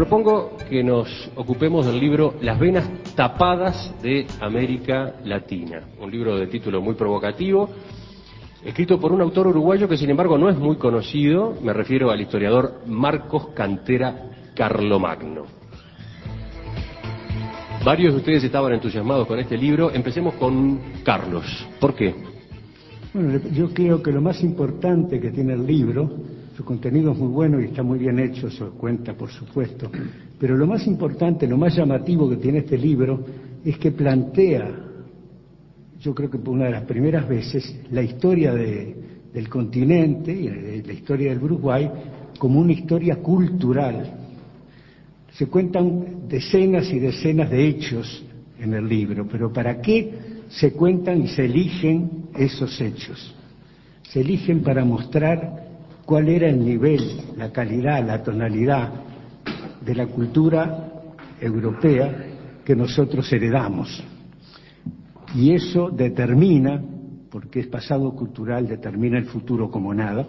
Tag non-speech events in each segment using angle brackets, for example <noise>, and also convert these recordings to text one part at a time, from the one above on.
propongo que nos ocupemos del libro Las venas tapadas de América Latina, un libro de título muy provocativo, escrito por un autor uruguayo que sin embargo no es muy conocido, me refiero al historiador Marcos Cantera Carlomagno. Varios de ustedes estaban entusiasmados con este libro, empecemos con Carlos. ¿Por qué? Bueno, yo creo que lo más importante que tiene el libro su contenido es muy bueno y está muy bien hecho, eso cuenta por supuesto, pero lo más importante, lo más llamativo que tiene este libro es que plantea, yo creo que por una de las primeras veces, la historia del continente y la historia del Uruguay como una historia cultural. Se cuentan decenas y decenas de hechos en el libro, pero ¿para qué se cuentan y se eligen esos hechos? Se eligen para mostrar cuál era el nivel, la calidad, la tonalidad de la cultura europea que nosotros heredamos. Y eso determina, porque es pasado cultural, determina el futuro como nada,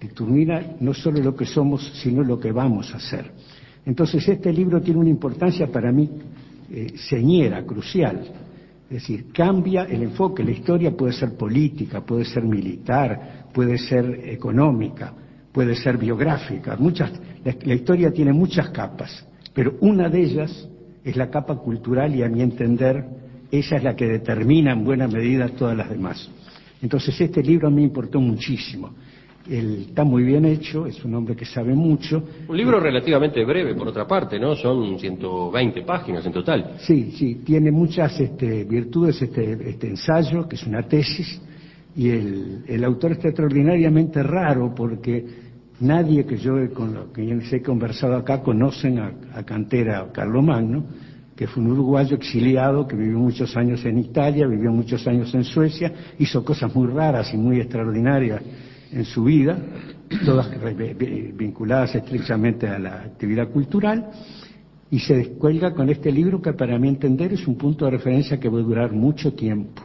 determina no solo lo que somos, sino lo que vamos a hacer. Entonces este libro tiene una importancia para mí eh, señera, crucial. Es decir, cambia el enfoque. La historia puede ser política, puede ser militar, puede ser económica, puede ser biográfica, muchas, la, historia tiene muchas capas, pero una de ellas es la capa cultural y a mi entender esa es la que determina en buena medida todas las demás. Entonces este libro a mí me importó muchísimo. está muy bien hecho, es un hombre que sabe mucho. Un libro relativamente breve, por otra parte, ¿no? Son 120 páginas en total. Sí, sí, tiene muchas este, virtudes este, este ensayo, que es una tesis, y el, el autor está extraordinariamente raro porque nadie que yo con lo que he conversado acá conocen a, a Cantera Carlomagno, que fue un uruguayo exiliado que vivió muchos años en Italia, vivió muchos años en Suecia, hizo cosas muy raras y muy extraordinarias en su vida, todas vinculadas estrechamente a la actividad cultural, y se descuelga con este libro que para mi entender es un punto de referencia que va a durar mucho tiempo.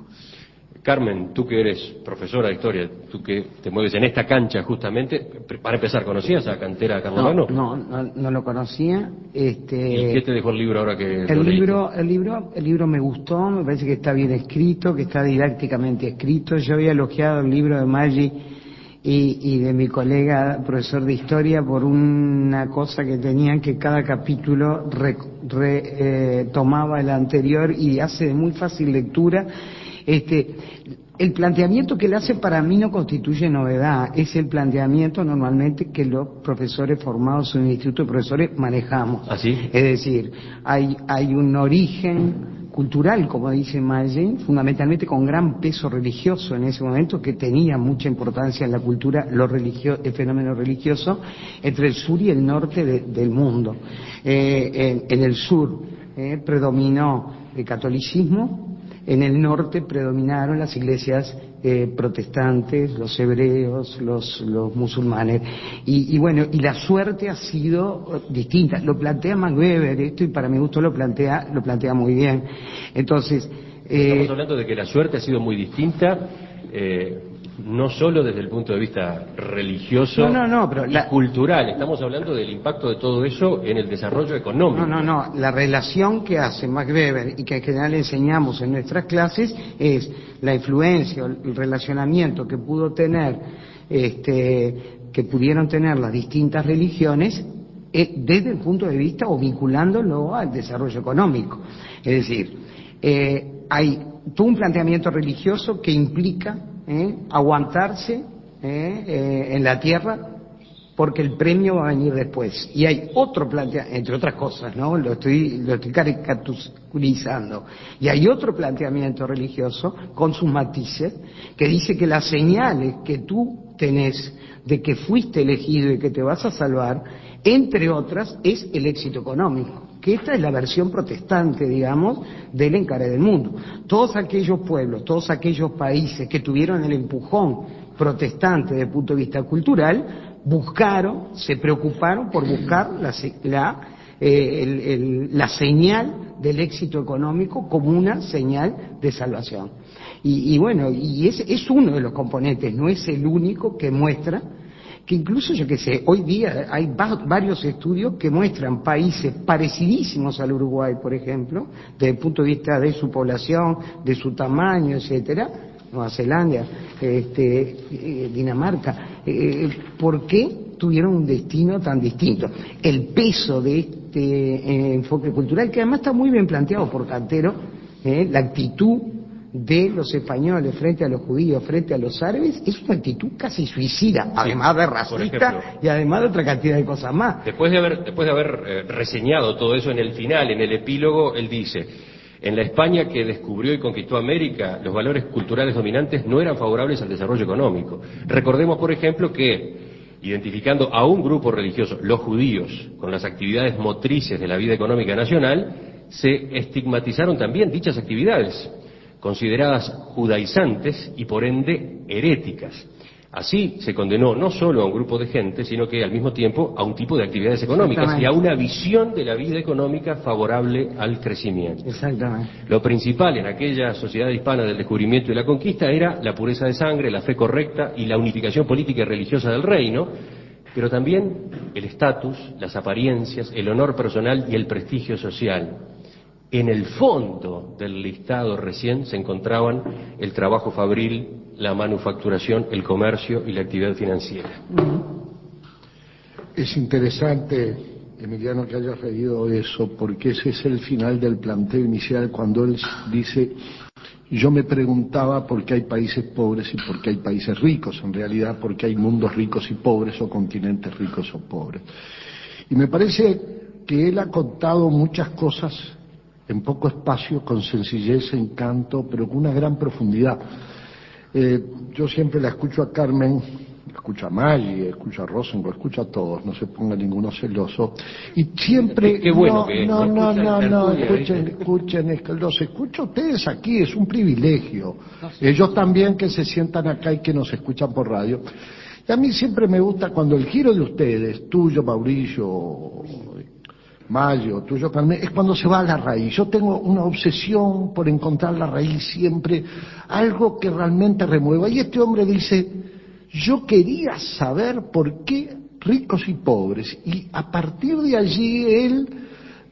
Carmen, tú que eres profesora de historia, tú que te mueves en esta cancha justamente, para empezar, ¿conocías a Cantera Carlomagno? No, no, no, lo conocía. Este... ¿Y qué te dejó el libro ahora que el libro, el libro, el libro me gustó, me parece que está bien escrito, que está didácticamente escrito. Yo había elogiado el libro de Maggi y, de mi colega profesor de historia por una cosa que tenían que cada capítulo retomaba eh, el anterior y hace de muy fácil lectura este, el planteamiento que él hace para mí no constituye novedad, es el planteamiento normalmente que los profesores formados en el Instituto de Profesores manejamos. ¿Así? ¿Ah, es decir, hay, hay un origen cultural, como dice Mayen, fundamentalmente con gran peso religioso en ese momento, que tenía mucha importancia en la cultura, lo religio, el fenómeno religioso, entre el sur y el norte del mundo. Eh, en, el sur eh, predominó el catolicismo, en el norte predominaron las iglesias eh, protestantes, los hebreos, los, los musulmanes. Y, bueno, y la suerte ha sido distinta. Lo plantea Max Weber esto, y para mi gusto lo plantea, lo plantea muy bien. Entonces. Eh, Estamos hablando de que la suerte ha sido muy distinta. Eh, no solo desde el punto de vista religioso y cultural, estamos hablando del impacto de todo eso en el desarrollo económico. No, no, no, la relación que hace Max Weber y que en general enseñamos en nuestras clases es la influencia, el relacionamiento que pudo tener, este, que pudieron tener las distintas religiones eh, desde el punto de vista o vinculándolo al desarrollo económico. Es decir, eh, hay todo un planteamiento religioso que implica ¿eh? aguantarse ¿eh? Eh, en la tierra porque el premio va a venir después. Y hay otro planteamiento, entre otras cosas, ¿no? Lo estoy, lo estoy caricaturizando. Y hay otro planteamiento religioso, con sus matices, que dice que las señales que tú tenés de que fuiste elegido y que te vas a salvar, entre otras, es el éxito económico que esta es la versión protestante, digamos, del encare del mundo. Todos aquellos pueblos, todos aquellos países que tuvieron el empujón protestante desde el punto de vista cultural, buscaron, se preocuparon por buscar la, la, eh, la señal del éxito económico como una señal de salvación. Y, y bueno, y ese es uno de los componentes, no es el único que muestra que incluso yo que sé, hoy día hay varios estudios que muestran países parecidísimos al Uruguay, por ejemplo, desde el punto de vista de su población, de su tamaño, etcétera, Nueva Zelanda, este, eh, Dinamarca, eh, ¿por qué tuvieron un destino tan distinto? El peso de este eh, enfoque cultural, que además está muy bien planteado por Cantero, la actitud de los españoles frente a los judíos, frente a los árabes, es una actitud casi suicida, además de racista y además de otra cantidad de cosas más. Después de haber, después de haber eh, reseñado todo eso en el final, en el epílogo, él dice, en la España que descubrió y conquistó América, los valores culturales dominantes no eran favorables al desarrollo económico. Recordemos, por ejemplo, que identificando a un grupo religioso, los judíos, con las actividades motrices de la vida económica nacional, se estigmatizaron también dichas actividades consideradas judaizantes y por ende heréticas. Así se condenó no solo a un grupo de gente, sino que al mismo tiempo a un tipo de actividades económicas y a una visión de la vida económica favorable al crecimiento. Exactamente. Lo principal en aquella sociedad hispana del descubrimiento y la conquista era la pureza de sangre, la fe correcta y la unificación política y religiosa del reino, pero también el estatus, las apariencias, el honor personal y el prestigio social. En el fondo del listado recién se encontraban el trabajo fabril, la manufacturación, el comercio y la actividad financiera. Es interesante, Emiliano, que hayas leído eso, porque ese es el final del planteo inicial cuando él dice, yo me preguntaba por qué hay países pobres y por qué hay países ricos, en realidad porque hay mundos ricos y pobres o continentes ricos o pobres. Y me parece que él ha contado muchas cosas en poco espacio, con sencillez, encanto, pero con una gran profundidad. Eh, yo siempre la escucho a Carmen, escucho a Maggi, escucho a Rosenberg, escucho a todos, no se ponga ninguno celoso. Y siempre... Qué bueno que no, no, no, no, escuchen, escuchen, los escucho a ustedes aquí, es un privilegio. Ellos también que se sientan acá y que nos escuchan por radio. Y a mí siempre me gusta cuando el giro de ustedes, tuyo, Mauricio, Mayo, tuyo Carmen, es cuando se va a la raíz. Yo tengo una obsesión por encontrar la raíz siempre, algo que realmente remueva. Y este hombre dice, yo quería saber por qué ricos y pobres. Y a partir de allí él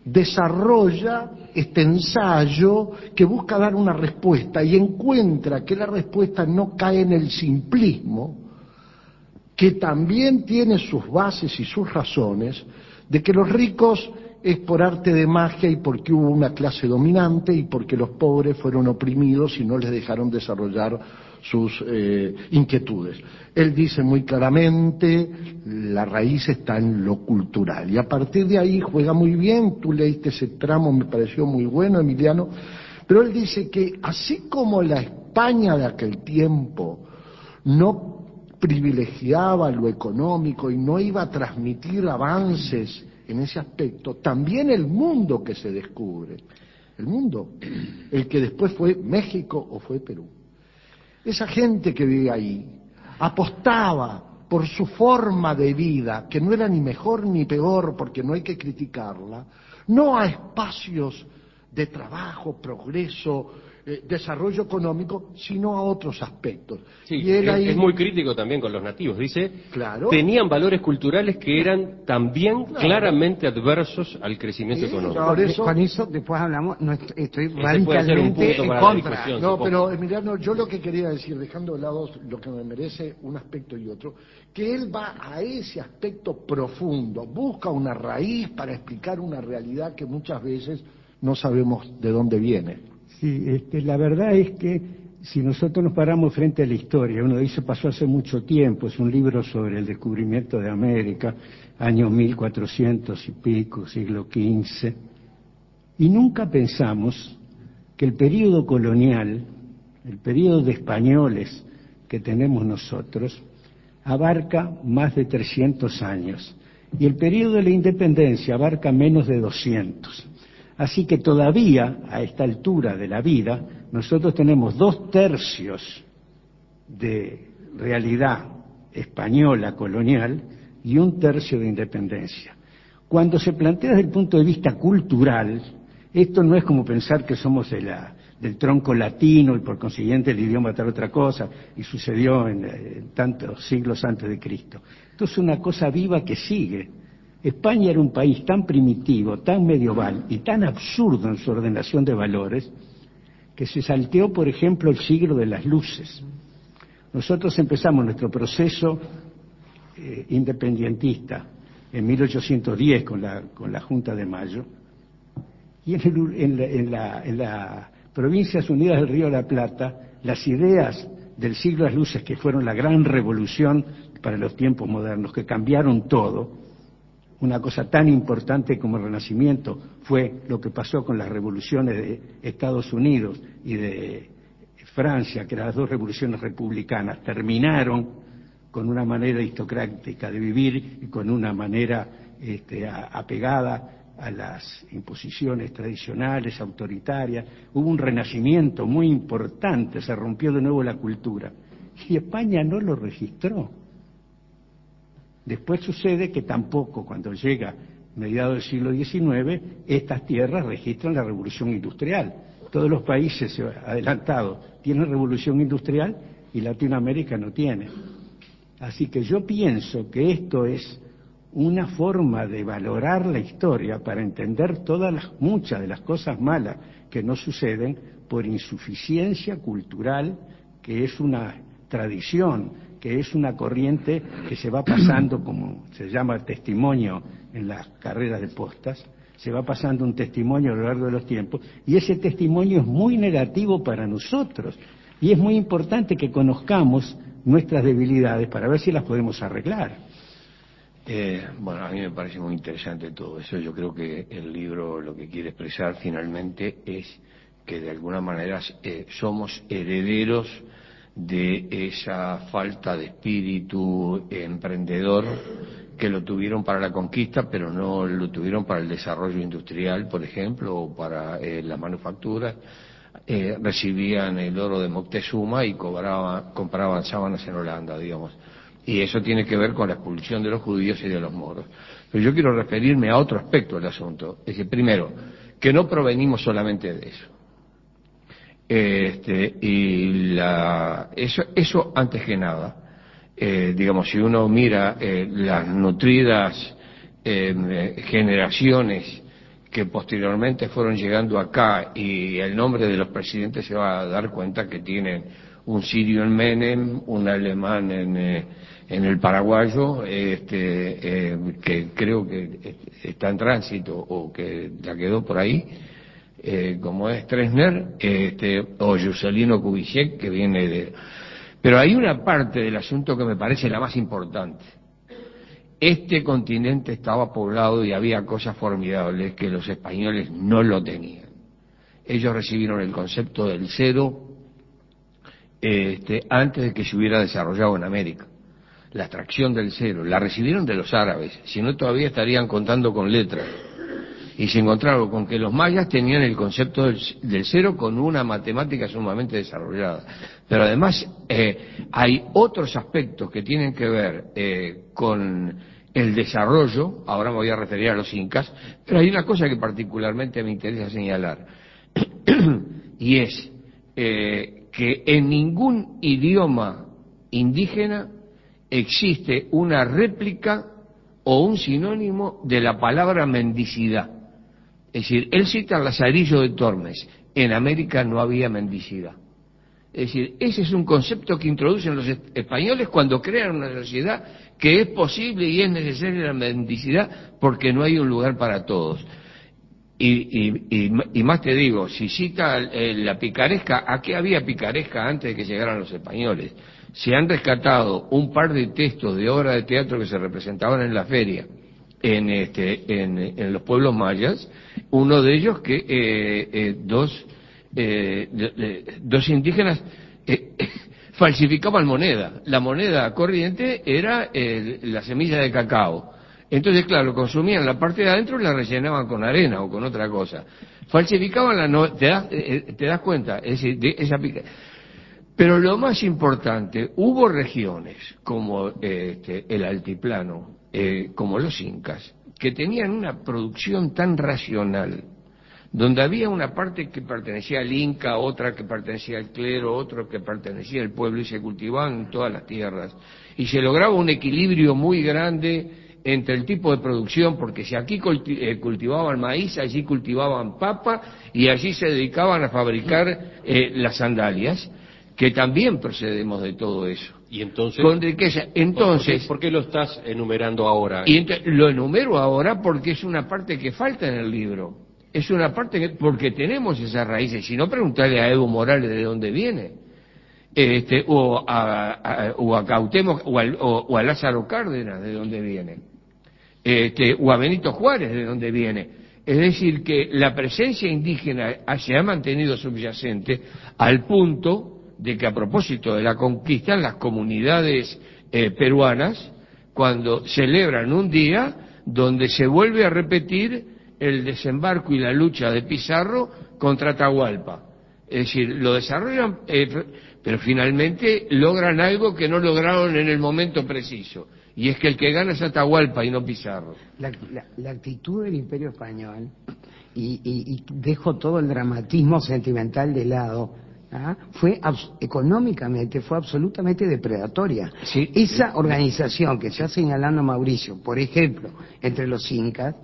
desarrolla este ensayo que busca dar una respuesta y encuentra que la respuesta no cae en el simplismo, que también tiene sus bases y sus razones, de que los ricos es por arte de magia y porque hubo una clase dominante y porque los pobres fueron oprimidos y no les dejaron desarrollar sus eh, inquietudes. Él dice muy claramente, la raíz está en lo cultural. Y a partir de ahí juega muy bien, tú leíste ese tramo, me pareció muy bueno, Emiliano, pero él dice que así como la España de aquel tiempo no privilegiaba lo económico y no iba a transmitir avances en ese aspecto, también el mundo que se descubre, el mundo, el que después fue México o fue Perú. Esa gente que vive ahí apostaba por su forma de vida, que no era ni mejor ni peor, porque no hay que criticarla, no a espacios de trabajo, progreso, eh, desarrollo económico, sino a otros aspectos. y él es, es, muy crítico también con los nativos. Dice, claro, tenían valores culturales que eran también claramente adversos al crecimiento económico. Por eso, con eso después hablamos, no estoy radicalmente en contra. No, pero Emiliano, yo lo que quería decir, dejando de lado lo que me merece un aspecto y otro, que él va a ese aspecto profundo, busca una raíz para explicar una realidad que muchas veces no sabemos de dónde viene. Sí, este, la verdad es que si nosotros nos paramos frente a la historia, uno dice pasó hace mucho tiempo, es un libro sobre el descubrimiento de América, años 1400 y pico, siglo XV, y nunca pensamos que el periodo colonial, el periodo de españoles que tenemos nosotros, abarca más de 300 años, y el periodo de la independencia abarca menos de 200. Así que todavía, a esta altura de la vida, nosotros tenemos dos tercios de realidad española colonial y un tercio de independencia. Cuando se plantea desde el punto de vista cultural, esto no es como pensar que somos de del tronco latino y por consiguiente el idioma era otra cosa y sucedió en, tantos siglos antes de Cristo. Esto es una cosa viva que sigue. España era un país tan primitivo, tan medieval y tan absurdo en su ordenación de valores que se salteó, por ejemplo, el siglo de las luces. Nosotros empezamos nuestro proceso eh, independientista en 1810 con la, con la Junta de Mayo y en, en, la, en Provincias Unidas del Río de la Plata, las ideas del siglo de las luces, que fueron la gran revolución para los tiempos modernos, que cambiaron todo, una cosa tan importante como el Renacimiento fue lo que pasó con las revoluciones de Estados Unidos y de Francia, que las dos revoluciones republicanas, terminaron con una manera aristocrática de vivir y con una manera este, apegada a las imposiciones tradicionales, autoritarias. Hubo un renacimiento muy importante, se rompió de nuevo la cultura. Y España no lo registró. Después sucede que tampoco cuando llega mediados del siglo XIX, estas tierras registran la revolución industrial. Todos los países adelantados tienen revolución industrial y Latinoamérica no tiene. Así que yo pienso que esto es una forma de valorar la historia para entender todas las, muchas de las cosas malas que no suceden por insuficiencia cultural, que es una tradición, que es una corriente que se va pasando, <clears throat> como se llama testimonio en las carreras de postas, se va pasando un testimonio a lo largo de los tiempos, y ese testimonio es muy negativo para nosotros, y es muy importante que conozcamos nuestras debilidades para ver si las podemos arreglar. Eh, bueno, a mí me parece muy interesante todo eso. Yo creo que el libro lo que quiere expresar finalmente es que de alguna manera eh, somos herederos de esa falta de espíritu emprendedor que lo tuvieron para la conquista, pero no lo tuvieron para el desarrollo industrial, por ejemplo, o para eh, las manufacturas. recibían el oro de Moctezuma y cobraban, compraban sábanas en Holanda, digamos y eso tiene que ver con la expulsión de los judíos y de los moros. Pero yo quiero referirme a otro aspecto del asunto. Es que, primero, que no provenimos solamente de eso. Este, y la, eso, eso antes que nada. Eh, digamos, si uno mira eh, las nutridas eh, generaciones que posteriormente fueron llegando acá y el nombre de los presidentes se va a dar cuenta que tienen un sirio en Menem, un alemán en en el paraguayo, este, eh, que creo que está en tránsito o que ya quedó por ahí, eh, como es Tresner, este, o Juscelino Kubitschek, que viene de... Pero hay una parte del asunto que me parece la más importante. Este continente estaba poblado y había cosas formidables que los españoles no lo tenían. Ellos recibieron el concepto del cero este, antes de que se hubiera desarrollado en América la extracción del cero, la recibieron de los árabes, si no todavía estarían contando con letras. Y se encontraron con que los mayas tenían el concepto del, cero con una matemática sumamente desarrollada. Pero además eh, hay otros aspectos que tienen que ver eh, con el desarrollo, ahora me voy a referir a los incas, pero hay una cosa que particularmente me interesa señalar, <clears throat> y es eh, que en ningún idioma indígena existe una réplica o un sinónimo de la palabra mendicidad. Es decir, él cita Lazarillo de Tormes. En América no había mendicidad. Es decir, ese es un concepto que introducen los españoles cuando crean una sociedad que es posible y es necesaria la mendicidad porque no hay un lugar para todos. Y, más te digo, si cita la picaresca, ¿a qué había picaresca antes de que llegaran los españoles? se han rescatado un par de textos de obras de teatro que se representaban en la feria en, este, en, los pueblos mayas, uno de ellos que eh, eh, dos, eh, dos indígenas <laughs> falsificaban moneda. La moneda corriente era la semilla de cacao. Entonces, claro, consumían la parte de adentro y la rellenaban con arena o con otra cosa. Falsificaban la... No, ¿te, das, ¿Te das cuenta? Es decir, de esa pero lo más importante, hubo regiones como este, el altiplano, eh, como los incas, que tenían una producción tan racional donde había una parte que pertenecía al Inca, otra que pertenecía al clero, otro que pertenecía al pueblo y se cultivaban todas las tierras. Y se lograba un equilibrio muy grande entre el tipo de producción, porque si aquí eh, cultivaban maíz, allí cultivaban papa y allí se dedicaban a fabricar eh, las sandalias, que también procedemos de todo eso. Y entonces, con riqueza. Entonces, ¿por qué, lo estás enumerando ahora? Y lo enumero ahora porque es una parte que falta en el libro. Es una parte que, porque tenemos esas raíces. Si no, preguntarle a Evo Morales de dónde viene. Este, o, a, o a Cautemo, o a Lázaro Cárdenas de dónde viene este, o a Benito Juárez, de donde viene. Es decir, que la presencia indígena se ha mantenido subyacente al punto de que a propósito de la conquista, las comunidades eh, peruanas, cuando celebran un día donde se vuelve a repetir el desembarco y la lucha de Pizarro contra Atahualpa. Es decir, lo desarrollan, eh, pero finalmente logran algo que no lograron en el momento preciso y es que el que gana es Atahualpa y no Pizarro. La, actitud del imperio español, y, dejo todo el dramatismo sentimental de lado, ¿ah? fue económicamente, fue absolutamente depredatoria. Esa organización que está señalando Mauricio, por ejemplo, entre los incas,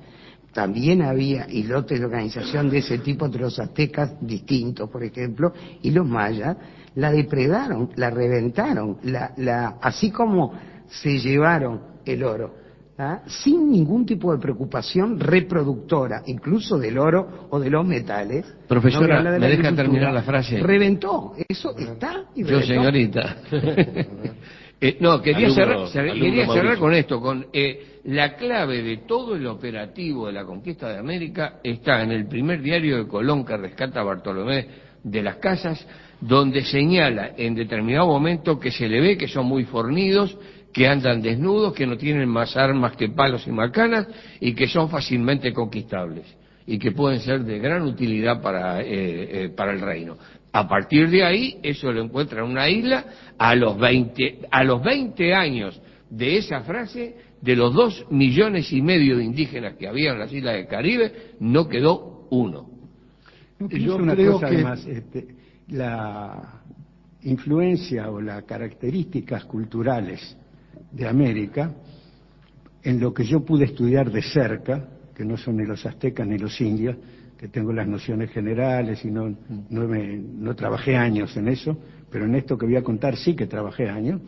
también había islotes de organización de ese tipo entre los aztecas distintos, por ejemplo, y los mayas, la depredaron, la reventaron, la, la, así como se llevaron el oro, ¿ah? sin ningún tipo de preocupación reproductora, incluso del oro o de los metales. Profesora, ¿me deja terminar la frase? Reventó, eso está y Yo, señorita. <laughs> Eh, no, quería cerrar, quería cerrar con esto, con eh, la clave de todo el operativo de la conquista de América está en el primer diario de Colón que rescata a Bartolomé de las Casas, donde señala en determinado momento que se le ve que son muy fornidos que andan desnudos, que no tienen más armas que palos y macanas y que son fácilmente conquistables y que pueden ser de gran utilidad para, eh, eh, para el reino. A partir de ahí, eso lo encuentra en una isla, a los 20, a los 20 años de esa frase, de los dos millones y medio de indígenas que había en las islas del Caribe, no quedó uno. Yo creo que además, este, la influencia o las características culturales de América, en lo que yo pude estudiar de cerca, que no son ni los aztecas ni los indios, que tengo las nociones generales y no, no, trabajé años en eso, pero en esto que voy a contar sí que trabajé años,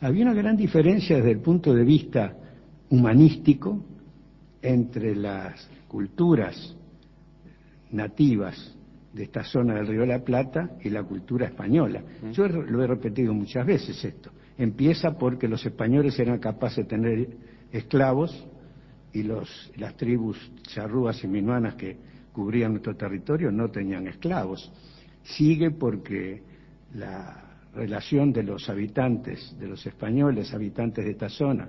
había una gran diferencia desde el punto de vista humanístico entre las culturas nativas de esta zona del Río de la Plata y la cultura española. Yo lo he repetido muchas veces esto empieza porque los españoles eran capaces de tener esclavos y los, las tribus charrúas y minuanas que cubrían nuestro territorio no tenían esclavos. Sigue porque la relación de los habitantes, de los españoles, habitantes de esta zona,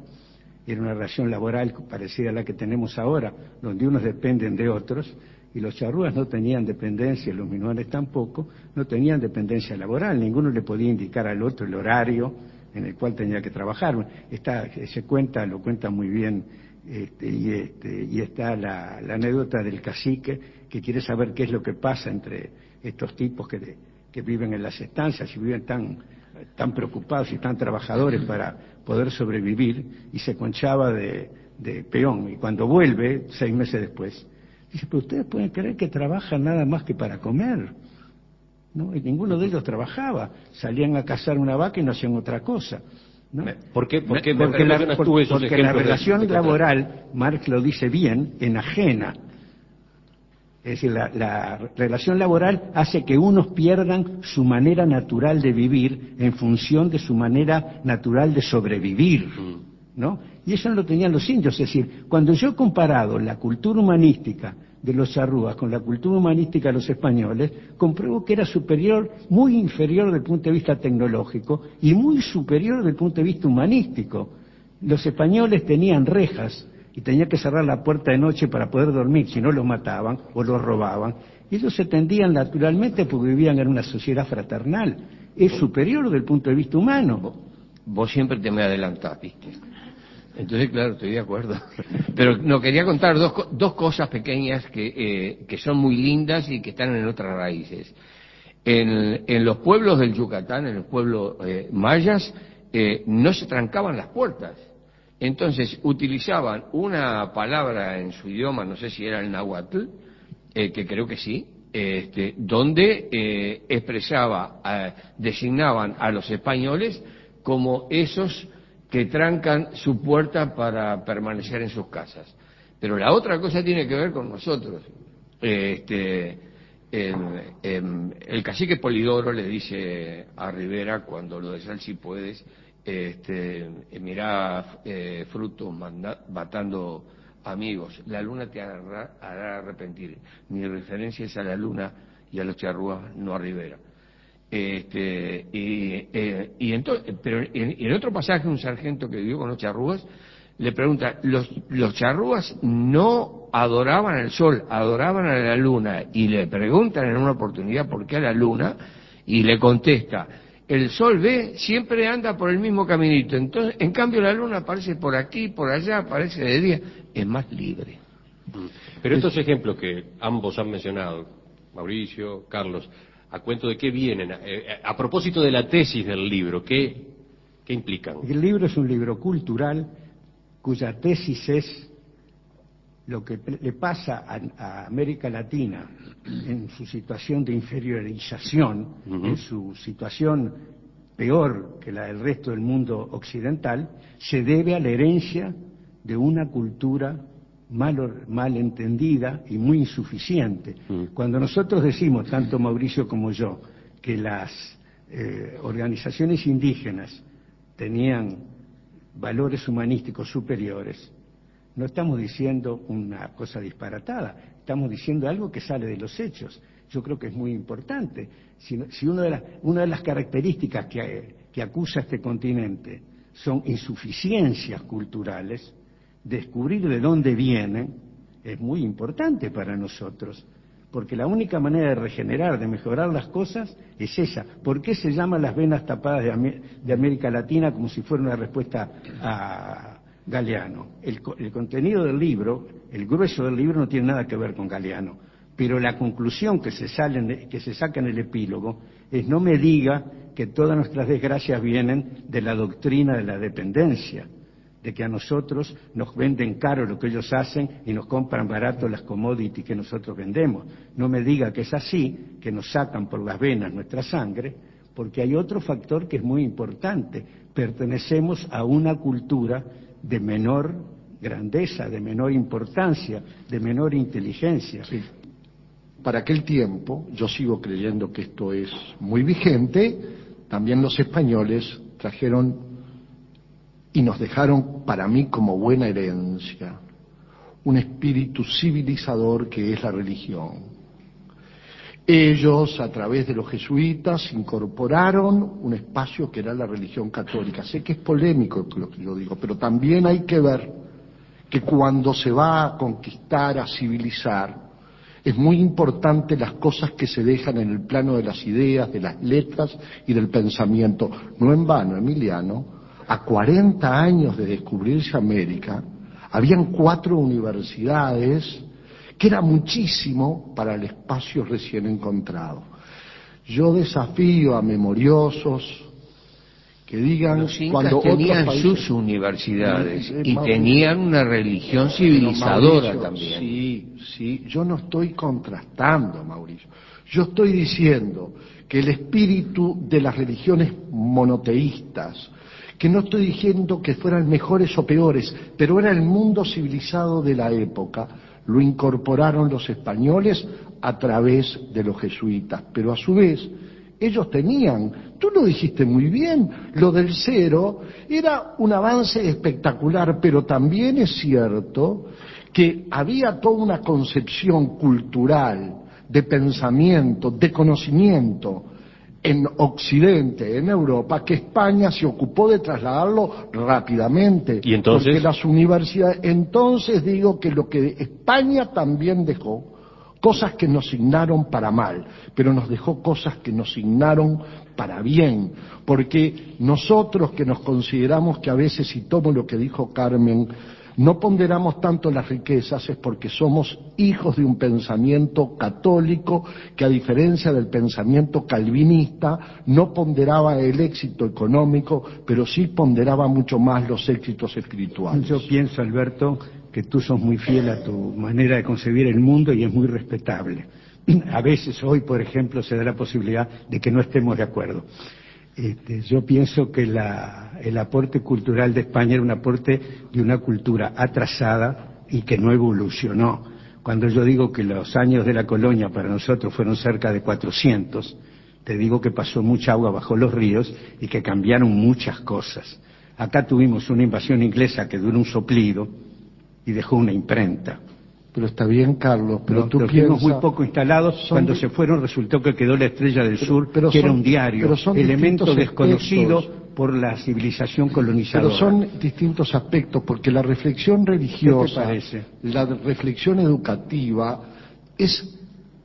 era una relación laboral parecida a la que tenemos ahora, donde unos dependen de otros, y los charrúas no tenían dependencia, los minuanes tampoco, no tenían dependencia laboral, ninguno le podía indicar al otro el horario, en el cual tenía que trabajar. Está, se cuenta, lo cuenta muy bien, este, y, este, y está la, anécdota del cacique que quiere saber qué es lo que pasa entre estos tipos que, que viven en las estancias y viven tan, tan preocupados y tan trabajadores para poder sobrevivir, y se conchaba de, de peón. Y cuando vuelve, seis meses después, dice, pero ustedes pueden creer que trabajan nada más que para comer. ¿No? Y ninguno de ellos trabajaba, salían a cazar una vaca y no hacían otra cosa. ¿no? ¿Por qué, porque, la, porque la relación laboral, Marx lo dice bien, enajena. Es decir, la, relación laboral hace que unos pierdan su manera natural de vivir en función de su manera natural de sobrevivir. ¿no? Y eso no lo tenían los indios. Es decir, cuando yo he comparado la cultura humanística de los charrúas con la cultura humanística de los españoles, compruebo que era superior, muy inferior desde el punto de vista tecnológico y muy superior desde el punto de vista humanístico. Los españoles tenían rejas y tenían que cerrar la puerta de noche para poder dormir, si no los mataban o los robaban. Y ellos se tendían naturalmente porque vivían en una sociedad fraternal. Es superior desde el punto de vista humano. Vos siempre te me adelantás, ¿viste? Entonces, claro, estoy de acuerdo. <laughs> Pero no quería contar dos, dos cosas pequeñas que, eh, que son muy lindas y que están en otras raíces. En, en los pueblos del Yucatán, en los pueblos eh, mayas, eh, no se trancaban las puertas. Entonces utilizaban una palabra en su idioma, no sé si era el náhuatl, eh, que creo que sí, este, donde eh, expresaba, designaban a los españoles como esos que trancan su puerta para permanecer en sus casas. Pero la otra cosa tiene que ver con nosotros. Este, el cacique Polidoro le dice a Rivera cuando lo de si puedes, este, mirá eh, frutos matando amigos, la luna te hará, arrepentir. Mi referencia es a la luna y a los charrúas, no a Rivera. Este, y, eh, y entonces, pero en, en, otro pasaje un sargento que vivió con los charrúas le pregunta, los, los charrúas no adoraban al sol, adoraban a la luna, y le preguntan en una oportunidad por qué a la luna, y le contesta, el sol ve, siempre anda por el mismo caminito. Entonces, en cambio la luna aparece por aquí, por allá, aparece de día, es más libre. Pero estos ejemplos que ambos han mencionado, Mauricio, Carlos, a cuento de qué vienen, eh, a, propósito de la tesis del libro, ¿qué, ¿qué implican? El libro es un libro cultural cuya tesis es lo que le pasa a, América Latina en su situación de inferiorización, en su situación peor que la del resto del mundo occidental, se debe a la herencia de una cultura mal, mal entendida y muy insuficiente. Cuando nosotros decimos, tanto Mauricio como yo, que las eh, organizaciones indígenas tenían valores humanísticos superiores, no estamos diciendo una cosa disparatada, estamos diciendo algo que sale de los hechos. Yo creo que es muy importante. Si, una, de una, de las características que, que acusa este continente son insuficiencias culturales, descubrir de dónde vienen es muy importante para nosotros, porque la única manera de regenerar, de mejorar las cosas, es esa. ¿Por qué se llama las venas tapadas de, América Latina como si fuera una respuesta a, Galeano. El, contenido del libro, el grueso del libro no tiene nada que ver con Galeano, pero la conclusión que se, sale, que se saca en el epílogo es no me diga que todas nuestras desgracias vienen de la doctrina de la dependencia, de que a nosotros nos venden caro lo que ellos hacen y nos compran barato las commodities que nosotros vendemos. No me diga que es así, que nos sacan por las venas nuestra sangre, porque hay otro factor que es muy importante. Pertenecemos a una cultura de menor grandeza, de menor importancia, de menor inteligencia. Para aquel tiempo, yo sigo creyendo que esto es muy vigente, también los españoles trajeron y nos dejaron para mí como buena herencia un espíritu civilizador que es la religión. Ellos, a través de los jesuitas, incorporaron un espacio que era la religión católica. Sé que es polémico lo que yo digo, pero también hay que ver que cuando se va a conquistar, a civilizar, es muy importante las cosas que se dejan en el plano de las ideas, de las letras y del pensamiento. No en vano, Emiliano, a 40 años de descubrirse América, habían cuatro universidades que era muchísimo para el espacio recién encontrado. Yo desafío a memoriosos que digan los cuando tenían sus universidades y tenían una religión civilizadora también. Sí, sí, yo no estoy contrastando, Mauricio. Yo estoy diciendo que el espíritu de las religiones monoteístas, que no estoy diciendo que fueran mejores o peores, pero era el mundo civilizado de la época, lo incorporaron los españoles a través de los jesuitas, pero a su vez ellos tenían, tú lo dijiste muy bien, lo del cero era un avance espectacular, pero también es cierto que había toda una concepción cultural, de pensamiento, de conocimiento, en Occidente, en Europa, que España se ocupó de trasladarlo rápidamente. ¿Y entonces? Porque las universidades, entonces digo que lo que España también dejó, cosas que nos signaron para mal, pero nos dejó cosas que nos signaron para bien, porque nosotros que nos consideramos que a veces, y tomo lo que dijo Carmen, no ponderamos tanto las riquezas es porque somos hijos de un pensamiento católico que a diferencia del pensamiento calvinista no ponderaba el éxito económico, pero sí ponderaba mucho más los éxitos espirituales. Yo pienso, Alberto, que tú sos muy fiel a tu manera de concebir el mundo y es muy respetable. <clears throat> A veces hoy, por ejemplo, se da la posibilidad de que no estemos de acuerdo. Este, yo pienso que el aporte cultural de España era un aporte de una cultura atrasada y que no evolucionó. Cuando yo digo que los años de la colonia para nosotros fueron cerca de 400, te digo que pasó mucha agua bajo los ríos y que cambiaron muchas cosas. Acá tuvimos una invasión inglesa que duró un soplido y dejó una imprenta. Pero está bien, Carlos, pero tú piensas... muy poco instalados, cuando se fueron resultó que quedó la Estrella del Sur, que era un diario, elemento desconocido por la civilización colonizadora. Pero son distintos aspectos, porque la reflexión religiosa, la reflexión educativa, es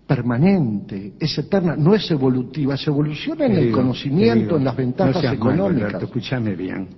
permanente, es eterna, no es evolutiva, se evoluciona en el conocimiento, en las ventajas económicas. escúchame bien.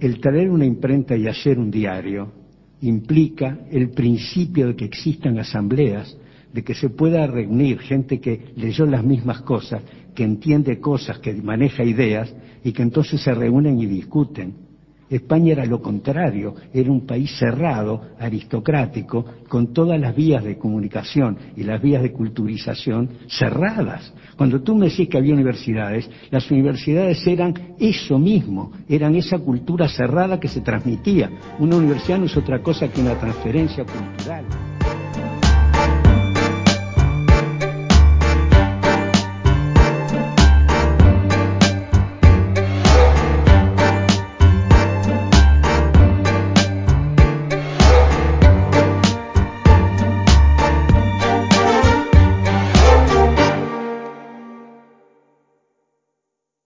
el traer una imprenta y hacer un diario implica el principio de que existan asambleas, de que se pueda reunir gente que leyó las mismas cosas, que entiende cosas, que maneja ideas y que entonces se reúnen y discuten. España era lo contrario, era un país cerrado, aristocrático, con todas las vías de comunicación y las vías de culturización cerradas. Cuando tú me decís que había universidades, las universidades eran eso mismo, eran esa cultura cerrada que se transmitía. Una universidad no es otra cosa que una transferencia cultural.